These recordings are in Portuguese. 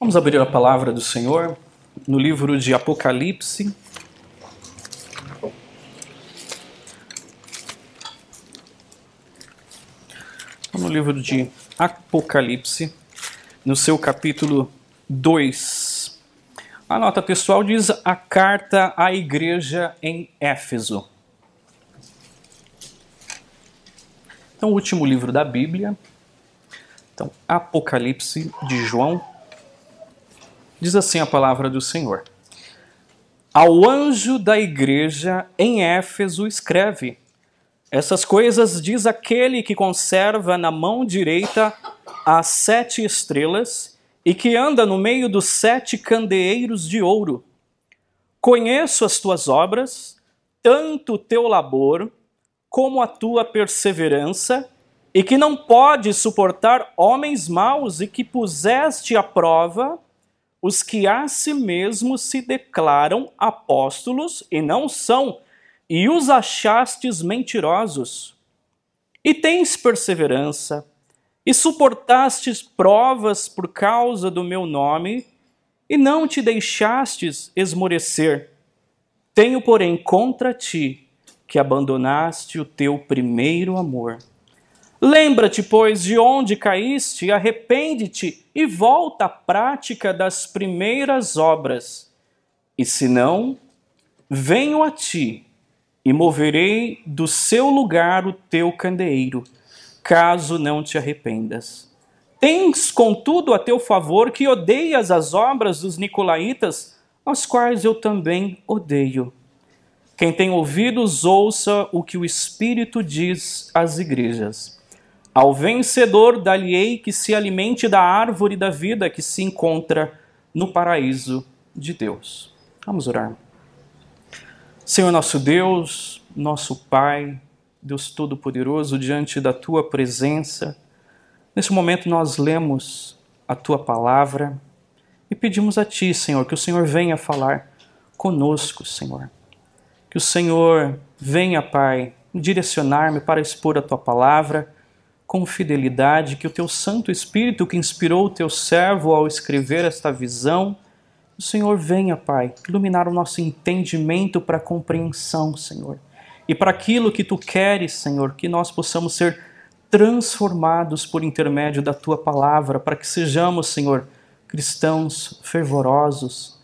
Vamos abrir a palavra do Senhor no livro de Apocalipse. No livro de Apocalipse, no seu capítulo 2. A nota textual diz a carta à igreja em Éfeso. Então, o último livro da Bíblia. Então, Apocalipse de João, Diz assim a palavra do Senhor: Ao anjo da igreja em Éfeso escreve: Essas coisas diz aquele que conserva na mão direita as sete estrelas e que anda no meio dos sete candeeiros de ouro. Conheço as tuas obras, tanto o teu labor como a tua perseverança, e que não podes suportar homens maus e que puseste à prova os que a si mesmos se declaram apóstolos e não são, e os achastes mentirosos. E tens perseverança, e suportastes provas por causa do meu nome, e não te deixastes esmorecer. Tenho, porém, contra ti que abandonaste o teu primeiro amor. Lembra-te, pois, de onde caíste, arrepende-te e volta à prática das primeiras obras. E se não, venho a ti e moverei do seu lugar o teu candeeiro, caso não te arrependas. Tens, contudo, a teu favor que odeias as obras dos nicolaítas, as quais eu também odeio. Quem tem ouvidos, ouça o que o Espírito diz às igrejas. Ao vencedor, dali-ei que se alimente da árvore da vida que se encontra no paraíso de Deus. Vamos orar. Senhor nosso Deus, nosso Pai, Deus Todo-Poderoso, diante da Tua presença, nesse momento nós lemos a Tua palavra e pedimos a Ti, Senhor, que o Senhor venha falar conosco, Senhor. Que o Senhor venha, Pai, direcionar-me para expor a Tua palavra com fidelidade, que o teu Santo Espírito que inspirou o teu servo ao escrever esta visão, o Senhor venha, Pai, iluminar o nosso entendimento para a compreensão, Senhor. E para aquilo que tu queres, Senhor, que nós possamos ser transformados por intermédio da tua palavra, para que sejamos, Senhor, cristãos fervorosos,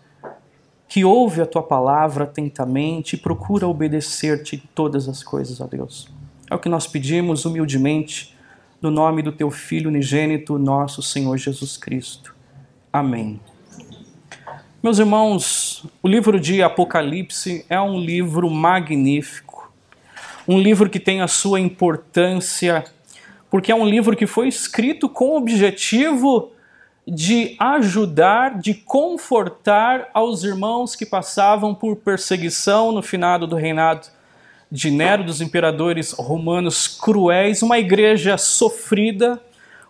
que ouve a tua palavra atentamente e procura obedecer-te em todas as coisas, ó Deus. É o que nós pedimos humildemente no nome do teu Filho unigênito, nosso Senhor Jesus Cristo. Amém. Meus irmãos, o livro de Apocalipse é um livro magnífico, um livro que tem a sua importância, porque é um livro que foi escrito com o objetivo de ajudar, de confortar aos irmãos que passavam por perseguição no finado do reinado de Nero, dos imperadores romanos cruéis, uma igreja sofrida,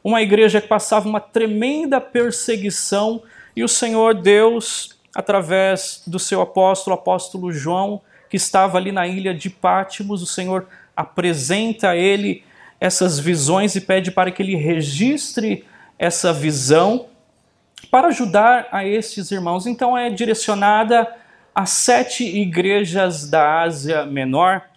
uma igreja que passava uma tremenda perseguição, e o Senhor Deus, através do seu apóstolo, apóstolo João, que estava ali na ilha de Pátimos, o Senhor apresenta a ele essas visões e pede para que ele registre essa visão para ajudar a estes irmãos. Então é direcionada a sete igrejas da Ásia Menor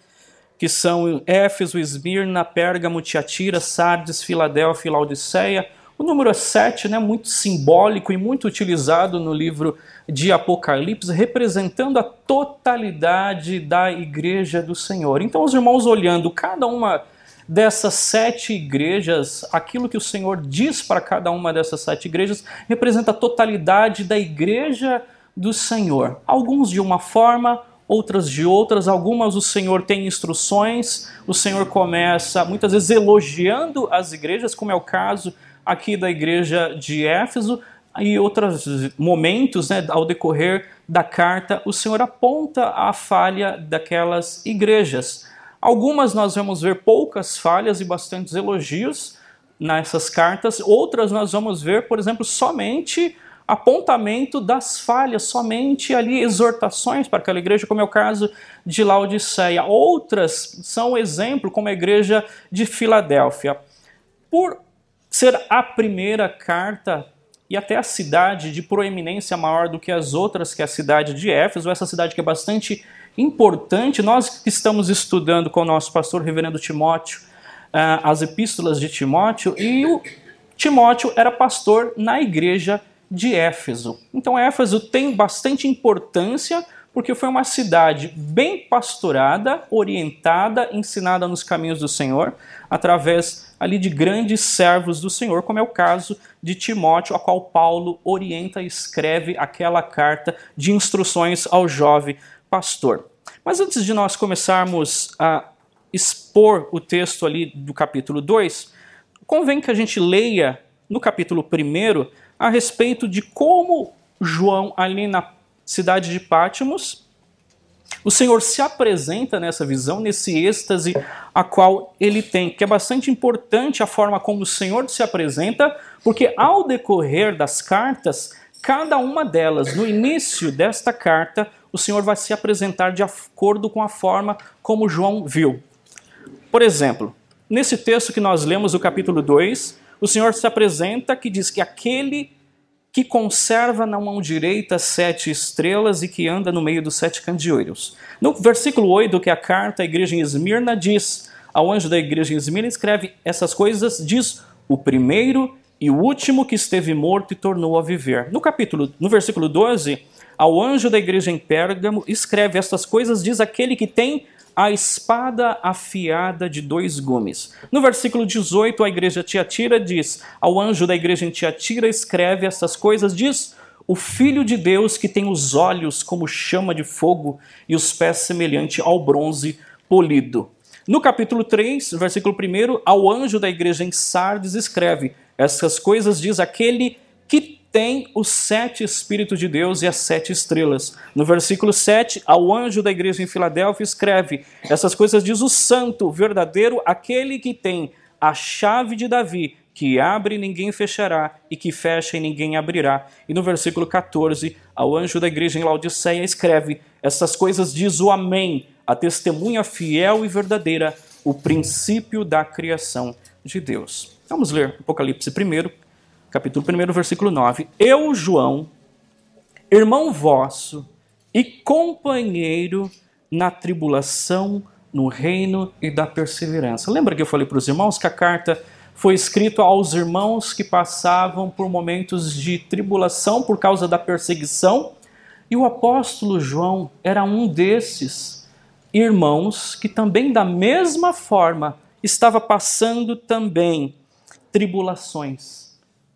que são Éfeso, Esmirna, Pérgamo, Tiatira, Sardes, Filadélfia e Laodiceia. O número 7 é né, muito simbólico e muito utilizado no livro de Apocalipse, representando a totalidade da igreja do Senhor. Então, os irmãos olhando cada uma dessas sete igrejas, aquilo que o Senhor diz para cada uma dessas sete igrejas representa a totalidade da igreja do Senhor. Alguns de uma forma, outras de outras. Algumas o Senhor tem instruções, o Senhor começa muitas vezes elogiando as igrejas, como é o caso aqui da igreja de Éfeso, e outros momentos, né, ao decorrer da carta, o Senhor aponta a falha daquelas igrejas. Algumas nós vamos ver poucas falhas e bastantes elogios nessas cartas, outras nós vamos ver, por exemplo, somente apontamento das falhas, somente ali exortações para aquela igreja, como é o caso de Laodiceia. Outras são exemplo, como a igreja de Filadélfia. Por ser a primeira carta e até a cidade de proeminência maior do que as outras, que é a cidade de Éfeso, essa cidade que é bastante importante. Nós que estamos estudando com o nosso pastor reverendo Timóteo uh, as epístolas de Timóteo, e o Timóteo era pastor na igreja de Éfeso. Então Éfeso tem bastante importância porque foi uma cidade bem pastorada, orientada, ensinada nos caminhos do Senhor, através ali de grandes servos do Senhor, como é o caso de Timóteo, a qual Paulo orienta e escreve aquela carta de instruções ao jovem pastor. Mas antes de nós começarmos a expor o texto ali do capítulo 2, convém que a gente leia no capítulo 1 a respeito de como João, ali na cidade de Pátimos, o Senhor se apresenta nessa visão, nesse êxtase a qual ele tem, que é bastante importante a forma como o Senhor se apresenta, porque ao decorrer das cartas, cada uma delas, no início desta carta, o Senhor vai se apresentar de acordo com a forma como João viu. Por exemplo, nesse texto que nós lemos, o capítulo 2, o Senhor se apresenta que diz que aquele que conserva na mão direita sete estrelas e que anda no meio dos sete candeeiros. No versículo 8, que a carta à igreja em Esmirna diz, ao anjo da igreja em Esmirna escreve essas coisas, diz o primeiro e o último que esteve morto e tornou a viver. No capítulo, no versículo 12, ao anjo da igreja em Pérgamo escreve estas coisas, diz aquele que tem a espada afiada de dois gumes. No versículo 18, a igreja Tiatira diz: Ao anjo da igreja em Tiatira escreve essas coisas, diz: O Filho de Deus que tem os olhos como chama de fogo e os pés semelhante ao bronze polido. No capítulo 3, versículo 1, ao anjo da igreja em Sardes escreve: Essas coisas diz aquele que tem os sete Espíritos de Deus e as sete estrelas. No versículo 7, ao anjo da igreja em Filadélfia escreve: Essas coisas diz o santo, verdadeiro, aquele que tem a chave de Davi, que abre e ninguém fechará, e que fecha e ninguém abrirá. E no versículo 14, ao anjo da igreja em Laodiceia escreve: Essas coisas diz o Amém, a testemunha fiel e verdadeira, o princípio da criação de Deus. Vamos ler Apocalipse primeiro capítulo 1, versículo 9. Eu, João, irmão vosso e companheiro na tribulação, no reino e da perseverança. Lembra que eu falei para os irmãos que a carta foi escrita aos irmãos que passavam por momentos de tribulação por causa da perseguição? E o apóstolo João era um desses irmãos que também, da mesma forma, estava passando também tribulações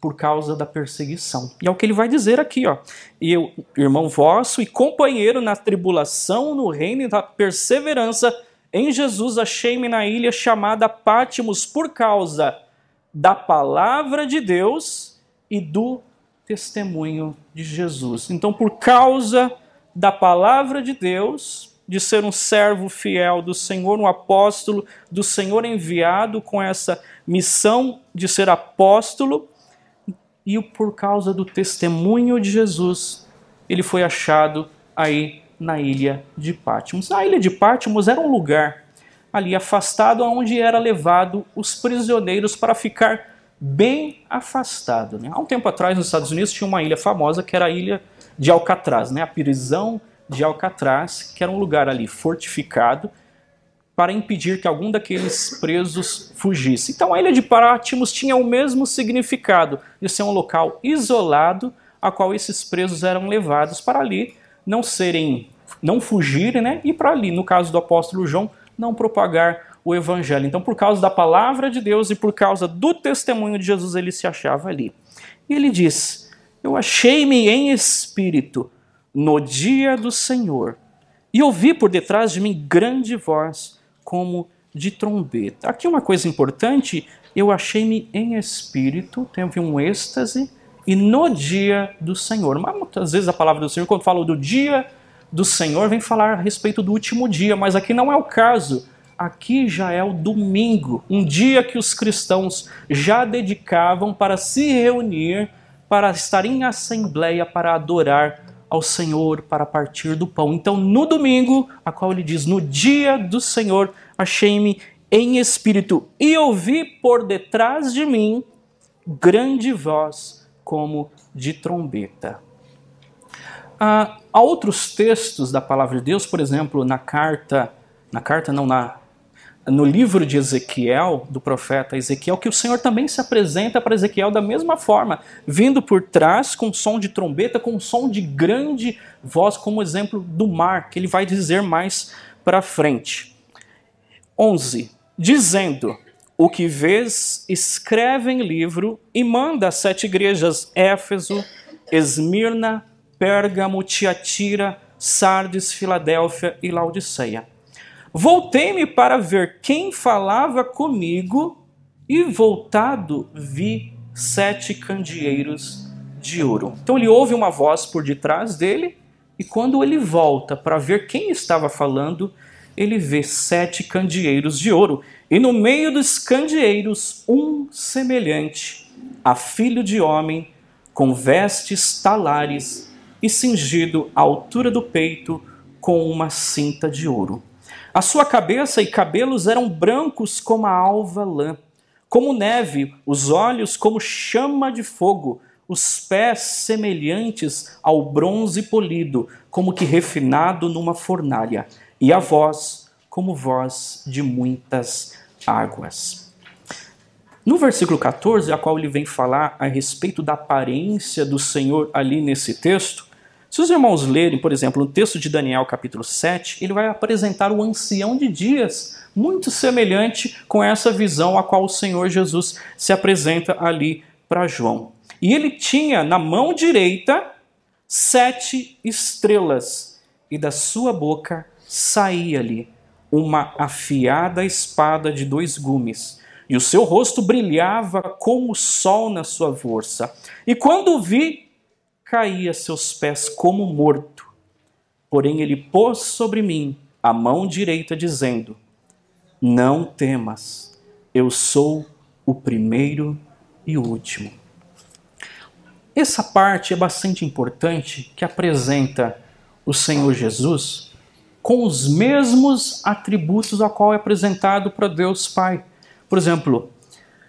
por causa da perseguição. E é o que ele vai dizer aqui, ó. E eu, irmão vosso e companheiro na tribulação, no reino e da perseverança em Jesus, achei-me na ilha chamada Pátimos por causa da palavra de Deus e do testemunho de Jesus. Então, por causa da palavra de Deus, de ser um servo fiel do Senhor, um apóstolo do Senhor enviado com essa missão de ser apóstolo, e por causa do testemunho de Jesus, ele foi achado aí na ilha de Pátimos. A ilha de Pátimos era um lugar ali afastado onde era levado os prisioneiros para ficar bem afastado. Né? Há um tempo atrás, nos Estados Unidos, tinha uma ilha famosa que era a ilha de Alcatraz, né? a prisão de Alcatraz, que era um lugar ali fortificado para impedir que algum daqueles presos fugisse. Então a ilha de Parátimos tinha o mesmo significado de ser um local isolado a qual esses presos eram levados para ali não serem, não fugirem, né? E para ali, no caso do apóstolo João, não propagar o evangelho. Então, por causa da palavra de Deus e por causa do testemunho de Jesus, ele se achava ali. E ele diz: Eu achei-me em espírito no dia do Senhor e ouvi por detrás de mim grande voz como de trombeta. Aqui uma coisa importante, eu achei-me em espírito, teve um êxtase, e no dia do Senhor. Mas muitas vezes a palavra do Senhor, quando fala do dia do Senhor, vem falar a respeito do último dia, mas aqui não é o caso. Aqui já é o domingo, um dia que os cristãos já dedicavam para se reunir, para estar em assembleia, para adorar ao Senhor para partir do pão. Então, no domingo, a qual ele diz: No dia do Senhor, achei-me em espírito e ouvi por detrás de mim grande voz, como de trombeta. Ah, há outros textos da palavra de Deus, por exemplo, na carta, na carta não, na, no livro de Ezequiel, do profeta Ezequiel, que o Senhor também se apresenta para Ezequiel da mesma forma, vindo por trás com som de trombeta, com som de grande voz, como exemplo do mar, que ele vai dizer mais para frente. 11. Dizendo: O que vês, escreve em livro e manda às sete igrejas Éfeso, Esmirna, Pérgamo, Tiatira, Sardes, Filadélfia e Laodiceia. Voltei-me para ver quem falava comigo e voltado vi sete candeeiros de ouro. Então ele ouve uma voz por detrás dele e quando ele volta para ver quem estava falando, ele vê sete candeeiros de ouro e no meio dos candeeiros um semelhante a filho de homem com vestes talares e cingido à altura do peito com uma cinta de ouro. A sua cabeça e cabelos eram brancos como a alva lã, como neve, os olhos como chama de fogo, os pés semelhantes ao bronze polido, como que refinado numa fornalha, e a voz como voz de muitas águas. No versículo 14, a qual ele vem falar a respeito da aparência do Senhor ali nesse texto, se os irmãos lerem, por exemplo, o texto de Daniel, capítulo 7, ele vai apresentar o ancião de dias, muito semelhante com essa visão a qual o Senhor Jesus se apresenta ali para João. E ele tinha na mão direita sete estrelas, e da sua boca saía-lhe uma afiada espada de dois gumes, e o seu rosto brilhava como o sol na sua força. E quando vi, caí a seus pés como morto. Porém, ele pôs sobre mim a mão direita, dizendo: Não temas, eu sou o primeiro e o último. Essa parte é bastante importante que apresenta o Senhor Jesus com os mesmos atributos a qual é apresentado para Deus Pai. Por exemplo,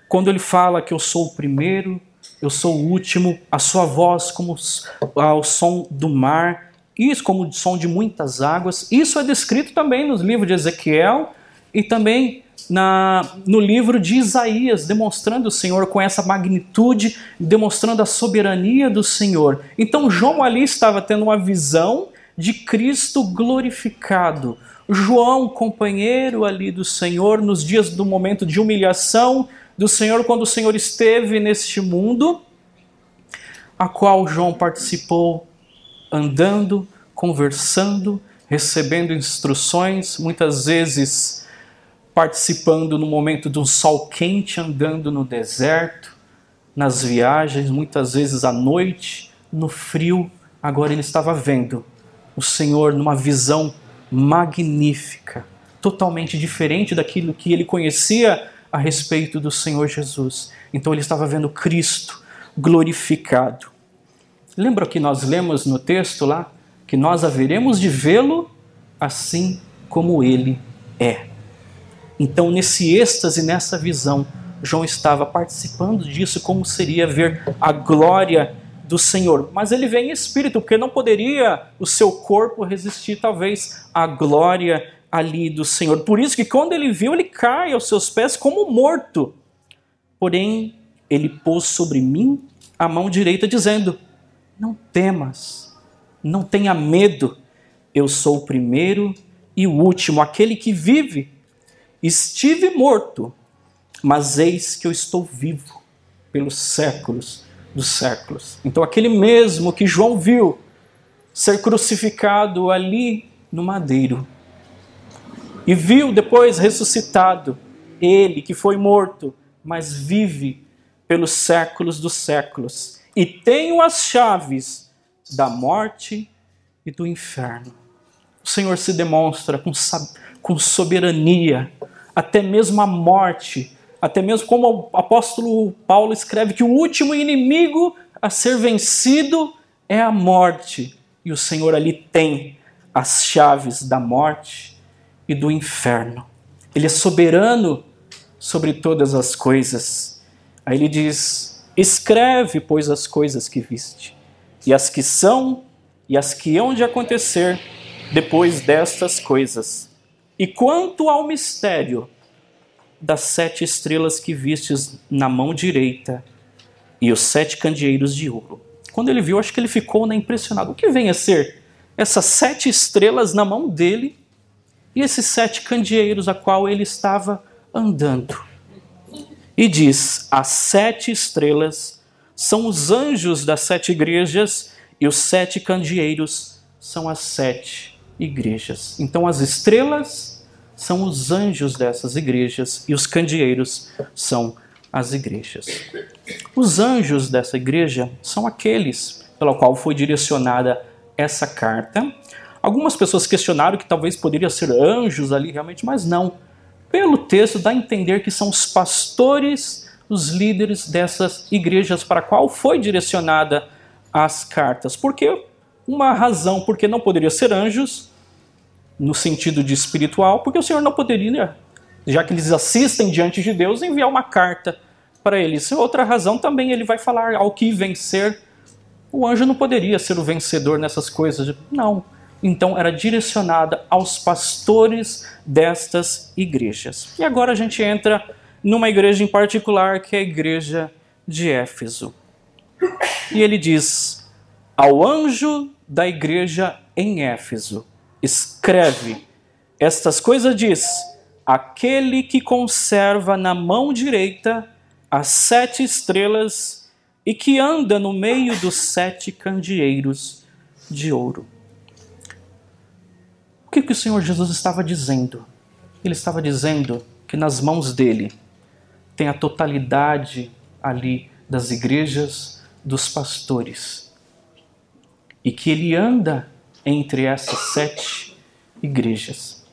quando ele fala que eu sou o primeiro eu sou o último, a sua voz como o som do mar, isso como o som de muitas águas. Isso é descrito também nos livros de Ezequiel e também na, no livro de Isaías, demonstrando o Senhor com essa magnitude, demonstrando a soberania do Senhor. Então João ali estava tendo uma visão de Cristo glorificado. João, companheiro ali do Senhor, nos dias do momento de humilhação, do Senhor quando o Senhor esteve neste mundo, a qual João participou andando, conversando, recebendo instruções, muitas vezes participando no momento de um sol quente, andando no deserto, nas viagens, muitas vezes à noite, no frio. Agora ele estava vendo o Senhor numa visão magnífica, totalmente diferente daquilo que ele conhecia a respeito do Senhor Jesus. Então ele estava vendo Cristo glorificado. Lembra que nós lemos no texto lá que nós haveremos de vê-lo assim como ele é. Então, nesse êxtase, nessa visão, João estava participando disso, como seria ver a glória do Senhor. Mas ele vem em espírito, porque não poderia o seu corpo resistir, talvez, à glória ali do Senhor. Por isso que quando ele viu, ele cai aos seus pés como morto. Porém, ele pôs sobre mim a mão direita, dizendo: Não temas, não tenha medo, eu sou o primeiro e o último, aquele que vive. Estive morto, mas eis que eu estou vivo pelos séculos dos séculos. Então, aquele mesmo que João viu ser crucificado ali no madeiro, e viu depois ressuscitado ele que foi morto, mas vive pelos séculos dos séculos, e tenho as chaves da morte e do inferno. O Senhor se demonstra com, com soberania, até mesmo a morte, até mesmo como o apóstolo Paulo escreve que o último inimigo a ser vencido é a morte, e o Senhor ali tem as chaves da morte e do inferno. Ele é soberano sobre todas as coisas. Aí ele diz: Escreve, pois, as coisas que viste, e as que são, e as que hão de acontecer depois destas coisas. E quanto ao mistério das sete estrelas que vistes na mão direita e os sete candeeiros de ouro. Quando ele viu, acho que ele ficou né, impressionado. O que vem a ser essas sete estrelas na mão dele e esses sete candeeiros a qual ele estava andando? E diz: as sete estrelas são os anjos das sete igrejas e os sete candeeiros são as sete igrejas. Então as estrelas são os anjos dessas igrejas e os candeeiros são as igrejas. Os anjos dessa igreja são aqueles pela qual foi direcionada essa carta. Algumas pessoas questionaram que talvez poderia ser anjos ali realmente, mas não. Pelo texto dá a entender que são os pastores, os líderes dessas igrejas para qual foi direcionada as cartas. Por que uma razão? Porque não poderia ser anjos, no sentido de espiritual, porque o Senhor não poderia, já que eles assistem diante de Deus, enviar uma carta para eles. Outra razão também ele vai falar ao que vencer. O anjo não poderia ser o vencedor nessas coisas. Não. Então era direcionada aos pastores destas igrejas. E agora a gente entra numa igreja em particular, que é a igreja de Éfeso. E ele diz: Ao anjo da igreja em Éfeso, escreve: Estas coisas diz aquele que conserva na mão direita as sete estrelas e que anda no meio dos sete candeeiros de ouro. Que, que o Senhor Jesus estava dizendo? Ele estava dizendo que nas mãos dele tem a totalidade ali das igrejas dos pastores e que ele anda entre essas sete igrejas.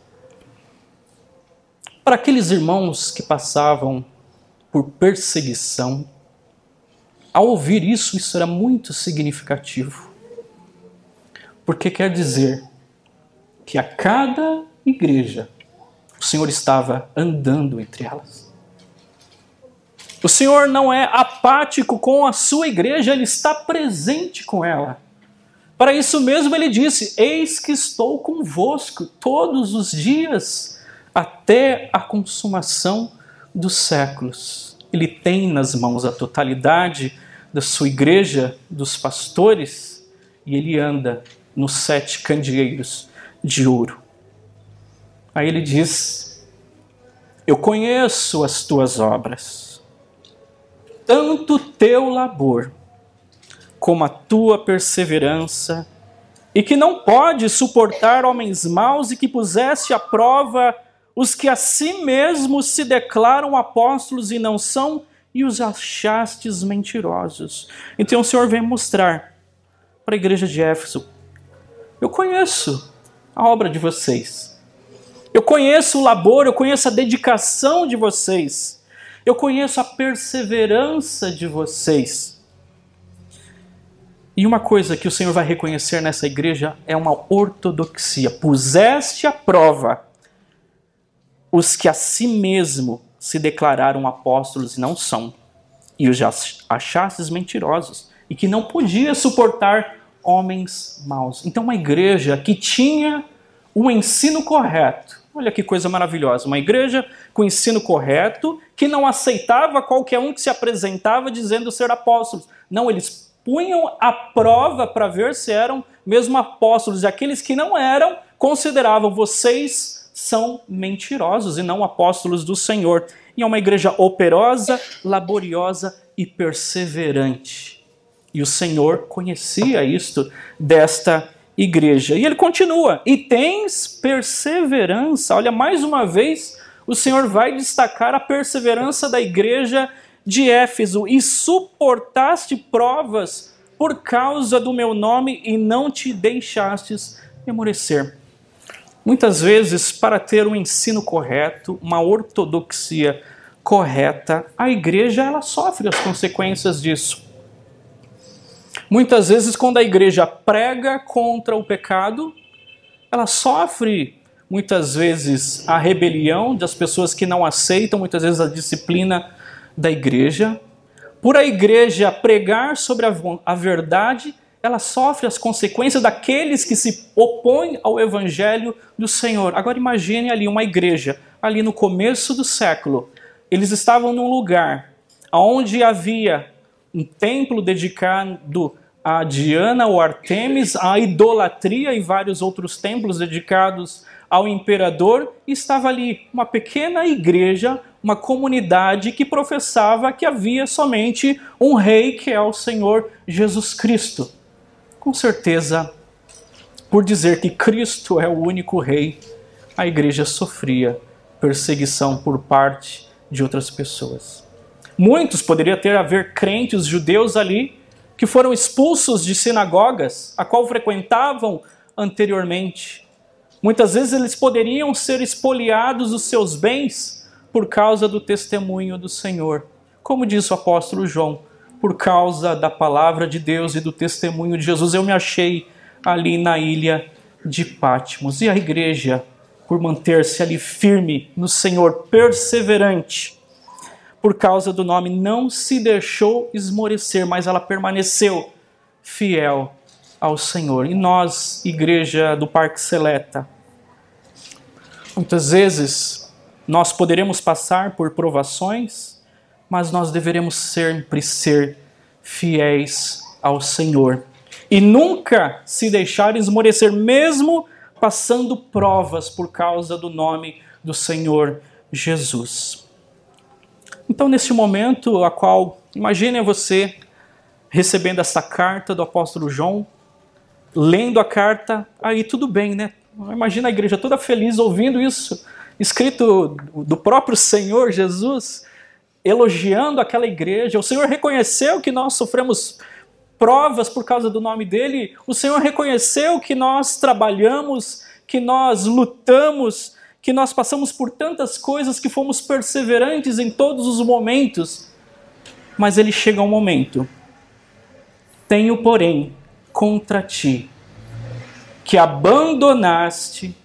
Para aqueles irmãos que passavam por perseguição, ao ouvir isso, isso era muito significativo. Porque quer dizer que a cada igreja o Senhor estava andando entre elas. O Senhor não é apático com a sua igreja, ele está presente com ela. Para isso mesmo ele disse: Eis que estou convosco todos os dias, até a consumação dos séculos. Ele tem nas mãos a totalidade da sua igreja, dos pastores, e ele anda nos sete candeeiros de ouro. Aí ele diz: Eu conheço as tuas obras, tanto teu labor como a tua perseverança, e que não pode suportar homens maus e que puseste à prova os que a si mesmos se declaram apóstolos e não são, e os achastes mentirosos. Então o Senhor vem mostrar para a igreja de Éfeso: eu conheço a obra de vocês, eu conheço o labor, eu conheço a dedicação de vocês, eu conheço a perseverança de vocês. E uma coisa que o Senhor vai reconhecer nessa igreja é uma ortodoxia. Puseste à prova os que a si mesmo se declararam apóstolos e não são, e os achastes mentirosos, e que não podia suportar homens maus. Então, uma igreja que tinha o ensino correto. Olha que coisa maravilhosa. Uma igreja com ensino correto, que não aceitava qualquer um que se apresentava dizendo ser apóstolos. Não, eles punham a prova para ver se eram mesmo apóstolos, e aqueles que não eram consideravam vocês são mentirosos e não apóstolos do Senhor. E é uma igreja operosa, laboriosa e perseverante. E o Senhor conhecia isto desta igreja. E ele continua: E tens perseverança. Olha, mais uma vez, o Senhor vai destacar a perseverança da igreja de Éfeso e suportaste provas por causa do meu nome e não te deixastes emurecer. Muitas vezes, para ter um ensino correto, uma ortodoxia correta, a igreja ela sofre as consequências disso. Muitas vezes, quando a igreja prega contra o pecado, ela sofre muitas vezes a rebelião das pessoas que não aceitam, muitas vezes a disciplina da igreja, por a igreja pregar sobre a, a verdade, ela sofre as consequências daqueles que se opõem ao evangelho do Senhor. Agora imagine ali uma igreja, ali no começo do século. Eles estavam num lugar onde havia um templo dedicado a Diana ou Artemis, a idolatria e vários outros templos dedicados ao imperador, estava ali uma pequena igreja, uma comunidade que professava que havia somente um rei, que é o Senhor Jesus Cristo. Com certeza, por dizer que Cristo é o único rei, a igreja sofria perseguição por parte de outras pessoas. Muitos poderiam ter a ver crentes judeus ali que foram expulsos de sinagogas a qual frequentavam anteriormente. Muitas vezes eles poderiam ser expoliados dos seus bens por causa do testemunho do Senhor. Como diz o apóstolo João, por causa da palavra de Deus e do testemunho de Jesus, eu me achei ali na ilha de Patmos. E a igreja, por manter-se ali firme no Senhor, perseverante, por causa do nome, não se deixou esmorecer, mas ela permaneceu fiel ao Senhor. E nós, igreja do Parque Seleta, muitas vezes nós poderemos passar por provações, mas nós deveremos sempre ser fiéis ao Senhor e nunca se deixar esmorecer, mesmo passando provas por causa do nome do Senhor Jesus. Então, nesse momento, a qual imagine você recebendo essa carta do apóstolo João, lendo a carta, aí tudo bem, né? Imagina a igreja toda feliz ouvindo isso, escrito do próprio Senhor Jesus, elogiando aquela igreja. O Senhor reconheceu que nós sofremos provas por causa do nome dele. O Senhor reconheceu que nós trabalhamos, que nós lutamos, que nós passamos por tantas coisas, que fomos perseverantes em todos os momentos, mas ele chega um momento. Tenho, porém, contra ti que abandonaste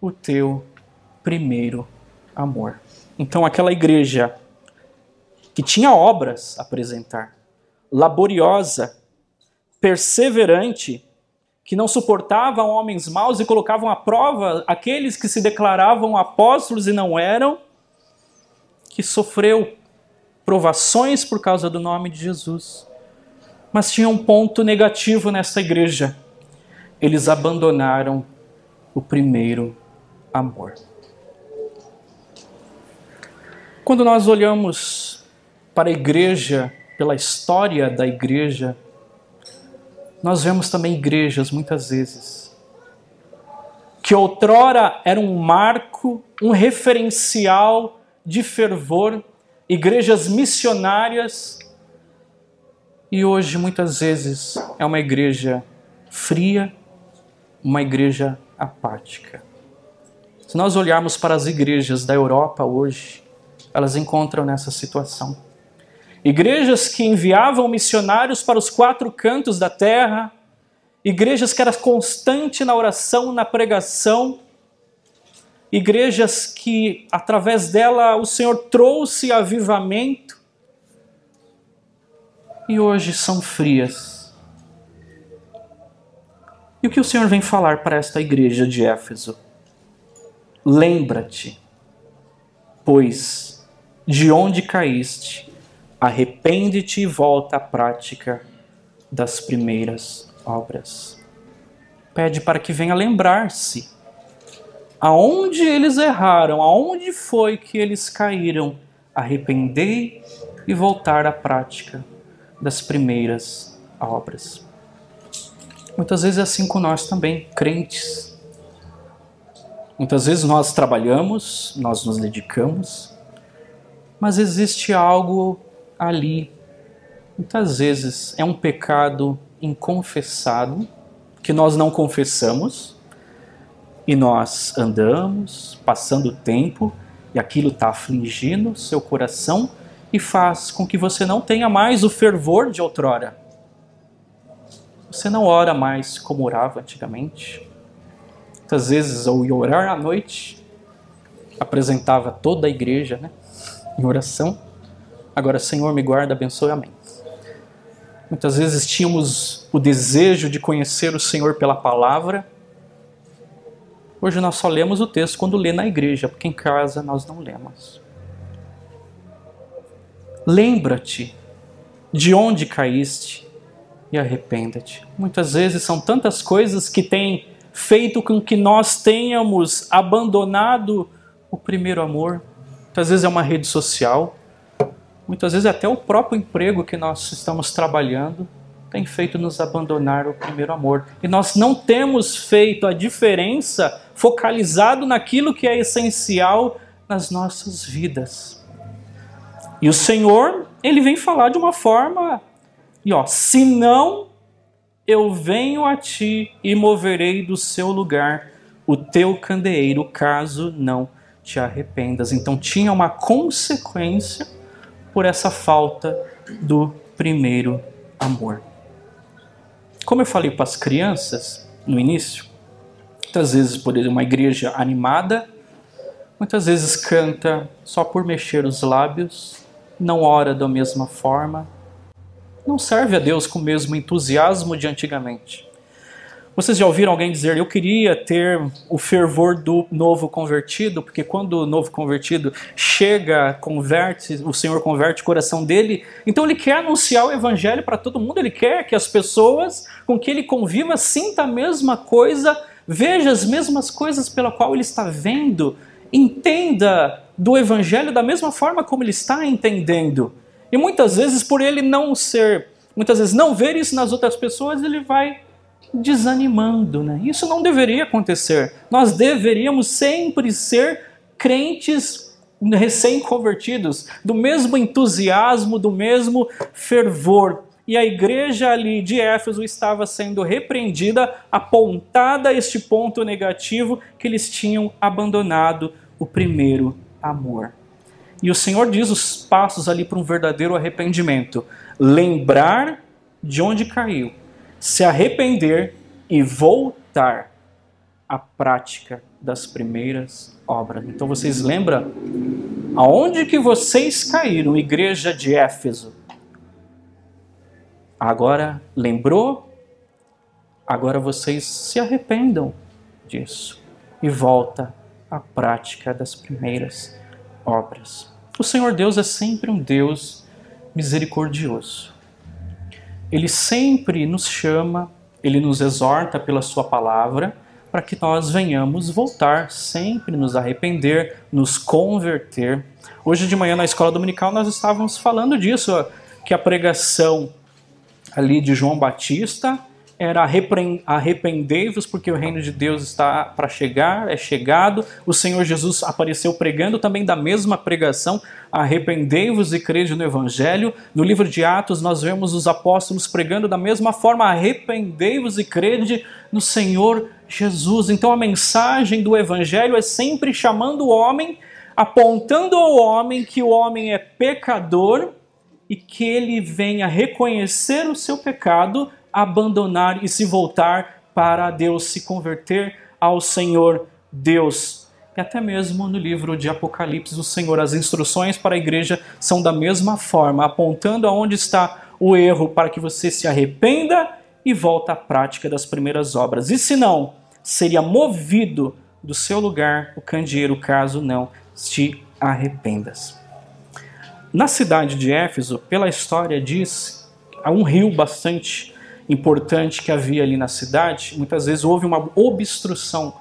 o teu primeiro amor. Então, aquela igreja que tinha obras a apresentar, laboriosa, perseverante, que não suportavam homens maus e colocavam à prova aqueles que se declaravam apóstolos e não eram, que sofreu provações por causa do nome de Jesus. Mas tinha um ponto negativo nessa igreja. Eles abandonaram o primeiro amor. Quando nós olhamos para a igreja, pela história da igreja, nós vemos também igrejas, muitas vezes, que outrora era um marco, um referencial de fervor, igrejas missionárias, e hoje, muitas vezes, é uma igreja fria, uma igreja apática. Se nós olharmos para as igrejas da Europa hoje, elas encontram nessa situação. Igrejas que enviavam missionários para os quatro cantos da terra, igrejas que eram constante na oração, na pregação, igrejas que através dela o Senhor trouxe avivamento e hoje são frias. E o que o Senhor vem falar para esta igreja de Éfeso? Lembra-te, pois, de onde caíste Arrepende-te e volta à prática das primeiras obras. Pede para que venha lembrar-se aonde eles erraram, aonde foi que eles caíram. Arrependei e voltar à prática das primeiras obras. Muitas vezes é assim com nós também, crentes. Muitas vezes nós trabalhamos, nós nos dedicamos, mas existe algo ali, muitas vezes, é um pecado inconfessado, que nós não confessamos, e nós andamos, passando o tempo, e aquilo está afligindo seu coração e faz com que você não tenha mais o fervor de outrora. Você não ora mais como orava antigamente. Muitas vezes, ao orar à noite, apresentava toda a igreja né, em oração Agora, Senhor, me guarda, abençoe, amém. Muitas vezes tínhamos o desejo de conhecer o Senhor pela palavra. Hoje nós só lemos o texto quando lê na igreja, porque em casa nós não lemos. Lembra-te de onde caíste e arrependa-te. Muitas vezes são tantas coisas que têm feito com que nós tenhamos abandonado o primeiro amor. Muitas vezes é uma rede social, muitas vezes até o próprio emprego que nós estamos trabalhando tem feito nos abandonar o primeiro amor. E nós não temos feito a diferença focalizado naquilo que é essencial nas nossas vidas. E o Senhor, ele vem falar de uma forma, e ó, se não eu venho a ti e moverei do seu lugar o teu candeeiro, caso não te arrependas. Então tinha uma consequência por essa falta do primeiro amor. Como eu falei para as crianças no início, muitas vezes por uma igreja animada, muitas vezes canta só por mexer os lábios, não ora da mesma forma, não serve a Deus com o mesmo entusiasmo de antigamente. Vocês já ouviram alguém dizer, eu queria ter o fervor do novo convertido, porque quando o novo convertido chega, converte, o Senhor converte o coração dele, então ele quer anunciar o evangelho para todo mundo, ele quer que as pessoas com que ele conviva sinta a mesma coisa, veja as mesmas coisas pela qual ele está vendo, entenda do evangelho da mesma forma como ele está entendendo. E muitas vezes, por ele não ser, muitas vezes não ver isso nas outras pessoas, ele vai desanimando. Né? Isso não deveria acontecer. Nós deveríamos sempre ser crentes recém-convertidos, do mesmo entusiasmo, do mesmo fervor. E a igreja ali de Éfeso estava sendo repreendida, apontada a este ponto negativo que eles tinham abandonado o primeiro amor. E o Senhor diz os passos ali para um verdadeiro arrependimento: lembrar de onde caiu, se arrepender e voltar à prática das primeiras obras. Então vocês lembram aonde que vocês caíram, igreja de Éfeso? Agora lembrou? Agora vocês se arrependam disso e volta à prática das primeiras obras. O Senhor Deus é sempre um Deus misericordioso. Ele sempre nos chama, ele nos exorta pela Sua palavra para que nós venhamos voltar, sempre nos arrepender, nos converter. Hoje de manhã na escola dominical nós estávamos falando disso, que a pregação ali de João Batista era arrependei-vos porque o reino de Deus está para chegar, é chegado. O Senhor Jesus apareceu pregando também da mesma pregação, arrependei-vos e crede no evangelho. No livro de Atos nós vemos os apóstolos pregando da mesma forma, arrependei-vos e crede no Senhor Jesus. Então a mensagem do evangelho é sempre chamando o homem, apontando ao homem que o homem é pecador e que ele venha reconhecer o seu pecado abandonar e se voltar para Deus, se converter ao Senhor Deus. E até mesmo no livro de Apocalipse, o Senhor, as instruções para a igreja são da mesma forma, apontando aonde está o erro para que você se arrependa e volte à prática das primeiras obras. E se não, seria movido do seu lugar o candeeiro, caso não te arrependas. Na cidade de Éfeso, pela história diz, há um rio bastante importante que havia ali na cidade, muitas vezes houve uma obstrução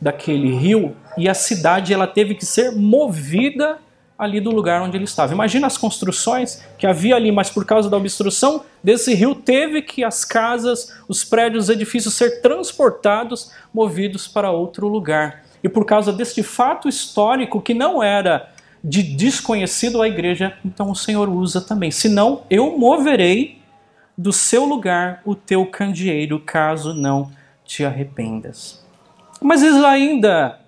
daquele rio e a cidade ela teve que ser movida ali do lugar onde ele estava. Imagina as construções que havia ali, mas por causa da obstrução desse rio teve que as casas, os prédios, os edifícios ser transportados, movidos para outro lugar. E por causa deste fato histórico que não era de desconhecido à igreja, então o Senhor usa também. Senão eu moverei do seu lugar o teu candeeiro, caso não te arrependas. Mas eles ainda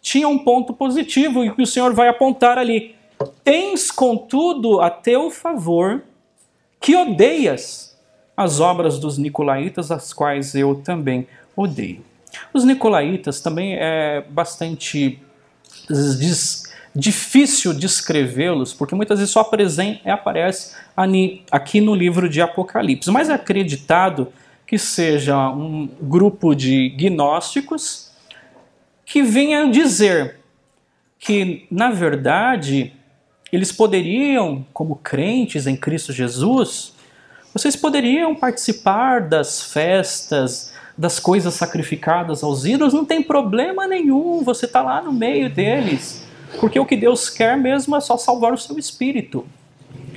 tinha um ponto positivo e que o Senhor vai apontar ali. Tens, contudo, a teu favor que odeias as obras dos nicolaítas, as quais eu também odeio. Os nicolaítas também é bastante difícil descrevê-los, porque muitas vezes só aparece aqui no livro de Apocalipse. Mas é acreditado que seja um grupo de gnósticos que venham dizer que, na verdade, eles poderiam, como crentes em Cristo Jesus, vocês poderiam participar das festas, das coisas sacrificadas aos ídolos, não tem problema nenhum, você está lá no meio deles, porque o que Deus quer mesmo é só salvar o seu espírito.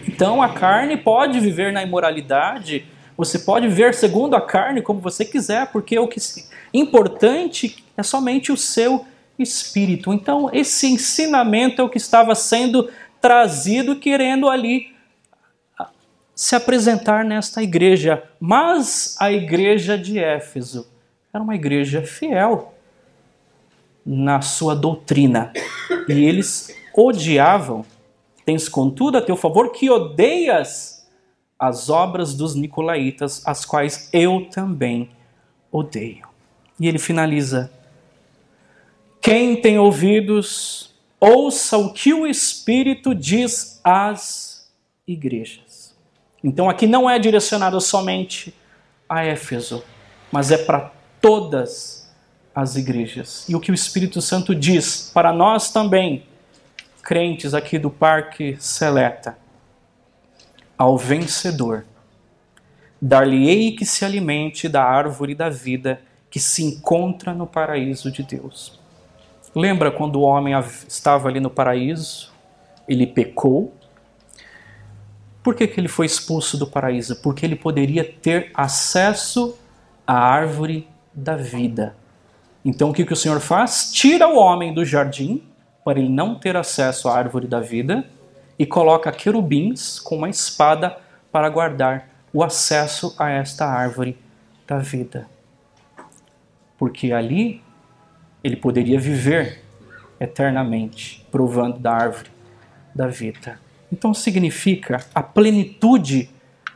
Então a carne pode viver na imoralidade, você pode viver segundo a carne como você quiser, porque o que é importante é somente o seu espírito. Então esse ensinamento é o que estava sendo trazido, querendo ali se apresentar nesta igreja. Mas a igreja de Éfeso era uma igreja fiel na sua doutrina. E eles odiavam. Tens contudo a teu favor que odeias as obras dos nicolaítas, as quais eu também odeio. E ele finaliza: Quem tem ouvidos, ouça o que o Espírito diz às igrejas. Então aqui não é direcionado somente a Éfeso, mas é para todas as igrejas. E o que o Espírito Santo diz para nós também, crentes aqui do Parque Seleta, ao vencedor, dar-lhe-ei que se alimente da árvore da vida que se encontra no paraíso de Deus. Lembra quando o homem estava ali no paraíso? Ele pecou, por que, que ele foi expulso do paraíso? Porque ele poderia ter acesso à árvore da vida. Então o que, que o Senhor faz? Tira o homem do jardim, para ele não ter acesso à árvore da vida, e coloca querubins com uma espada para guardar o acesso a esta árvore da vida. Porque ali ele poderia viver eternamente, provando da árvore da vida. Então significa a plenitude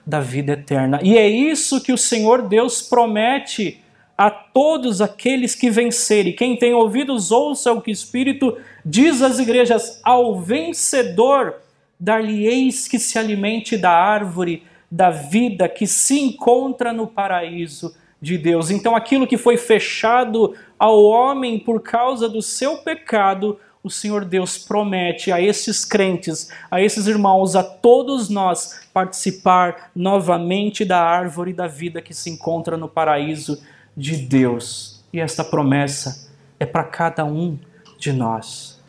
da vida eterna. E é isso que o Senhor Deus promete a todos aqueles que vencerem. Quem tem ouvidos, ouça o que o Espírito diz às igrejas: ao vencedor, dar-lhe-eis que se alimente da árvore da vida que se encontra no paraíso de Deus. Então, aquilo que foi fechado ao homem por causa do seu pecado, o Senhor Deus promete a esses crentes, a esses irmãos, a todos nós participar novamente da árvore da vida que se encontra no paraíso de Deus. E esta promessa é para cada um de nós.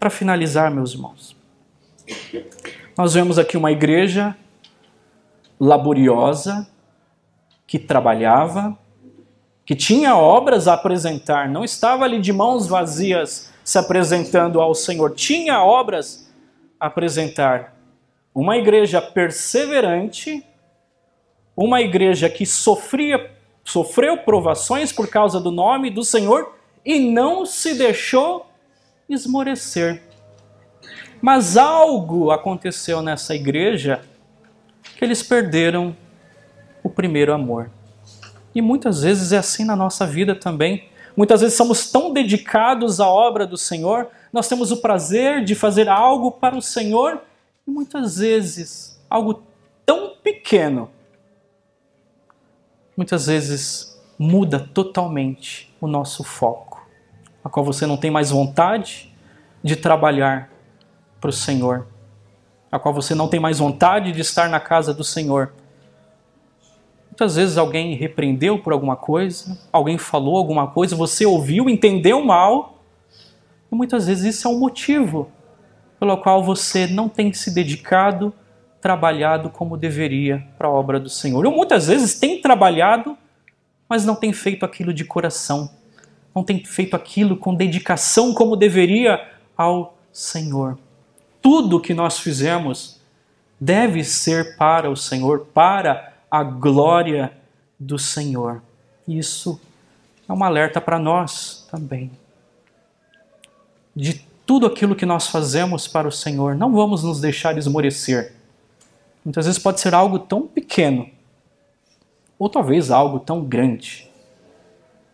Para finalizar, meus irmãos, nós vemos aqui uma igreja laboriosa, que trabalhava, que tinha obras a apresentar, não estava ali de mãos vazias se apresentando ao Senhor, tinha obras a apresentar. Uma igreja perseverante, uma igreja que sofria, sofreu provações por causa do nome do Senhor e não se deixou esmorecer. Mas algo aconteceu nessa igreja que eles perderam o primeiro amor. E muitas vezes é assim na nossa vida também. Muitas vezes somos tão dedicados à obra do Senhor, nós temos o prazer de fazer algo para o Senhor e muitas vezes algo tão pequeno, muitas vezes muda totalmente o nosso foco, a qual você não tem mais vontade de trabalhar para o Senhor, a qual você não tem mais vontade de estar na casa do Senhor, Muitas vezes alguém repreendeu por alguma coisa, alguém falou alguma coisa, você ouviu, entendeu mal, e muitas vezes isso é um motivo pelo qual você não tem se dedicado, trabalhado como deveria para a obra do Senhor. Ou muitas vezes tem trabalhado, mas não tem feito aquilo de coração, não tem feito aquilo com dedicação como deveria ao Senhor. Tudo que nós fizemos deve ser para o Senhor, para a glória do Senhor. Isso é um alerta para nós também. De tudo aquilo que nós fazemos para o Senhor, não vamos nos deixar esmorecer. Muitas vezes pode ser algo tão pequeno, ou talvez algo tão grande.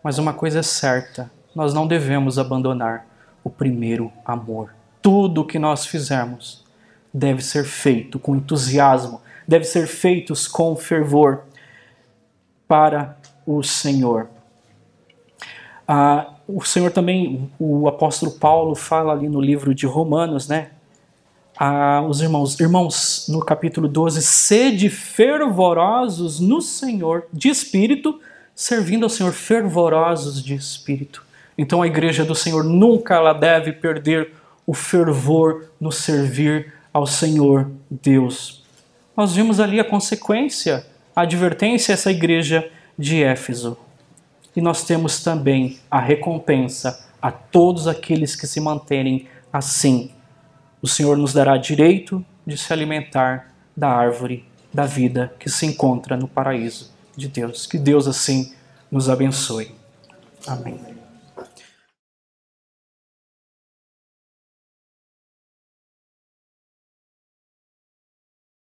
Mas uma coisa é certa: nós não devemos abandonar o primeiro amor. Tudo o que nós fizermos deve ser feito com entusiasmo, deve ser feito com fervor para o Senhor. Ah, o Senhor também, o apóstolo Paulo fala ali no livro de Romanos, né? Ah, os irmãos, irmãos, no capítulo 12, sede fervorosos no Senhor de espírito, servindo ao Senhor fervorosos de espírito. Então a igreja do Senhor nunca ela deve perder o fervor no servir ao Senhor Deus. Nós vimos ali a consequência, a advertência a essa igreja de Éfeso. E nós temos também a recompensa a todos aqueles que se manterem assim. O Senhor nos dará direito de se alimentar da árvore da vida que se encontra no paraíso de Deus. Que Deus assim nos abençoe. Amém.